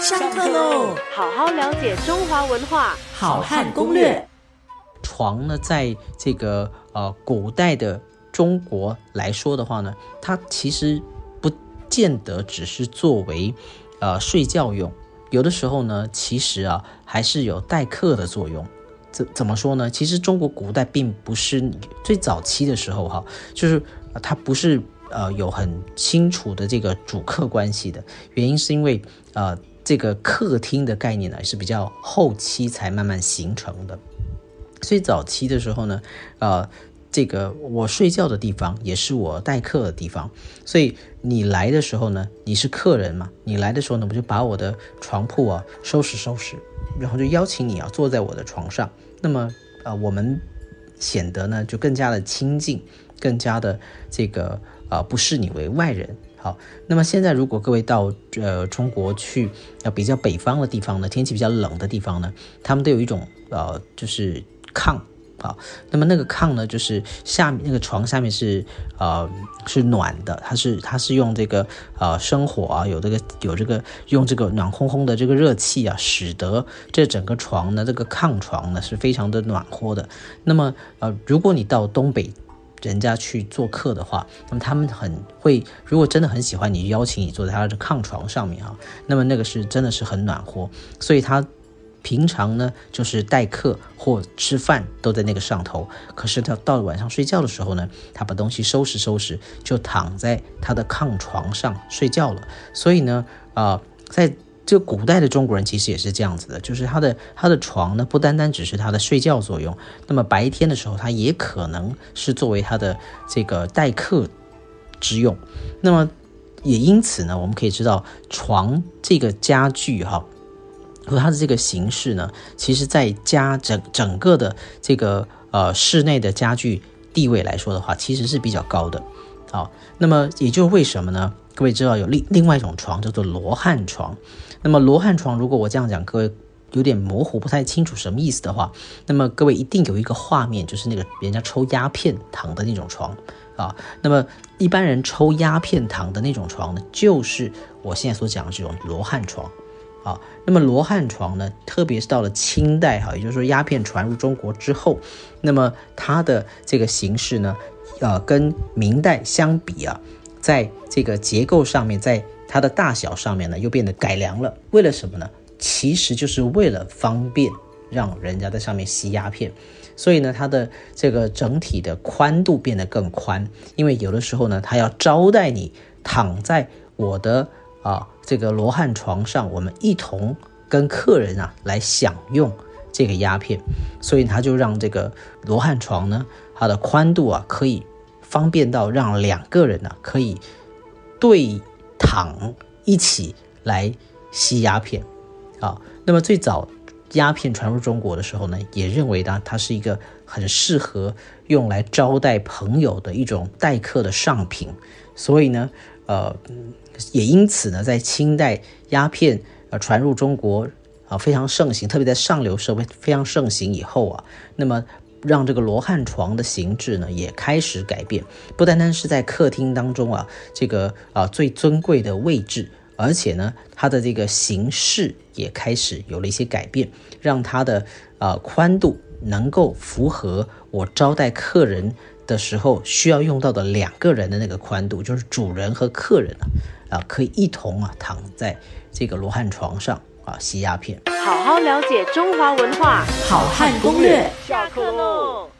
上课喽！好好了解中华文化，好汉攻略。床呢，在这个呃古代的中国来说的话呢，它其实不见得只是作为呃睡觉用，有的时候呢，其实啊还是有待客的作用。怎怎么说呢？其实中国古代并不是最早期的时候哈，就是它不是呃有很清楚的这个主客关系的原因，是因为呃这个客厅的概念呢是比较后期才慢慢形成的。最早期的时候呢，呃，这个我睡觉的地方也是我待客的地方，所以你来的时候呢，你是客人嘛，你来的时候呢，我就把我的床铺啊收拾收拾，然后就邀请你啊坐在我的床上。那么，呃，我们显得呢就更加的亲近，更加的这个啊不视你为外人。好，那么现在如果各位到呃中国去，呃比较北方的地方呢，天气比较冷的地方呢，他们都有一种呃就是炕。好，那么那个炕呢，就是下面那个床下面是呃是暖的，它是它是用这个呃生火啊，有这个有这个用这个暖烘烘的这个热气啊，使得这整个床呢，这个炕床呢是非常的暖和的。那么呃，如果你到东北人家去做客的话，那么他们很会，如果真的很喜欢你，邀请你坐在他的炕床上面啊，那么那个是真的是很暖和，所以他。平常呢，就是待客或吃饭都在那个上头。可是他到了晚上睡觉的时候呢，他把东西收拾收拾，就躺在他的炕床上睡觉了。所以呢，啊，在这个古代的中国人其实也是这样子的，就是他的他的床呢，不单单只是他的睡觉作用，那么白天的时候，他也可能是作为他的这个待客之用。那么也因此呢，我们可以知道床这个家具哈。和它的这个形式呢，其实在家整整个的这个呃室内的家具地位来说的话，其实是比较高的。好，那么也就是为什么呢？各位知道有另另外一种床叫做罗汉床。那么罗汉床，如果我这样讲，各位有点模糊，不太清楚什么意思的话，那么各位一定有一个画面，就是那个人家抽鸦片躺的那种床啊。那么一般人抽鸦片躺的那种床呢，就是我现在所讲的这种罗汉床。啊，那么罗汉床呢，特别是到了清代哈，也就是说鸦片传入中国之后，那么它的这个形式呢，呃，跟明代相比啊，在这个结构上面，在它的大小上面呢，又变得改良了。为了什么呢？其实就是为了方便让人家在上面吸鸦片，所以呢，它的这个整体的宽度变得更宽，因为有的时候呢，它要招待你躺在我的。啊，这个罗汉床上，我们一同跟客人啊来享用这个鸦片，所以他就让这个罗汉床呢，它的宽度啊可以方便到让两个人呢可以对躺一起来吸鸦片。啊，那么最早鸦片传入中国的时候呢，也认为呢它是一个很适合用来招待朋友的一种待客的上品，所以呢，呃。也因此呢，在清代鸦片呃传入中国啊非常盛行，特别在上流社会非常盛行以后啊，那么让这个罗汉床的形制呢也开始改变，不单单是在客厅当中啊这个啊最尊贵的位置，而且呢它的这个形式也开始有了一些改变，让它的啊宽度能够符合我招待客人的时候需要用到的两个人的那个宽度，就是主人和客人啊。啊，可以一同啊躺在这个罗汉床上啊吸鸦片，好好了解中华文化，好汉攻略，下课喽。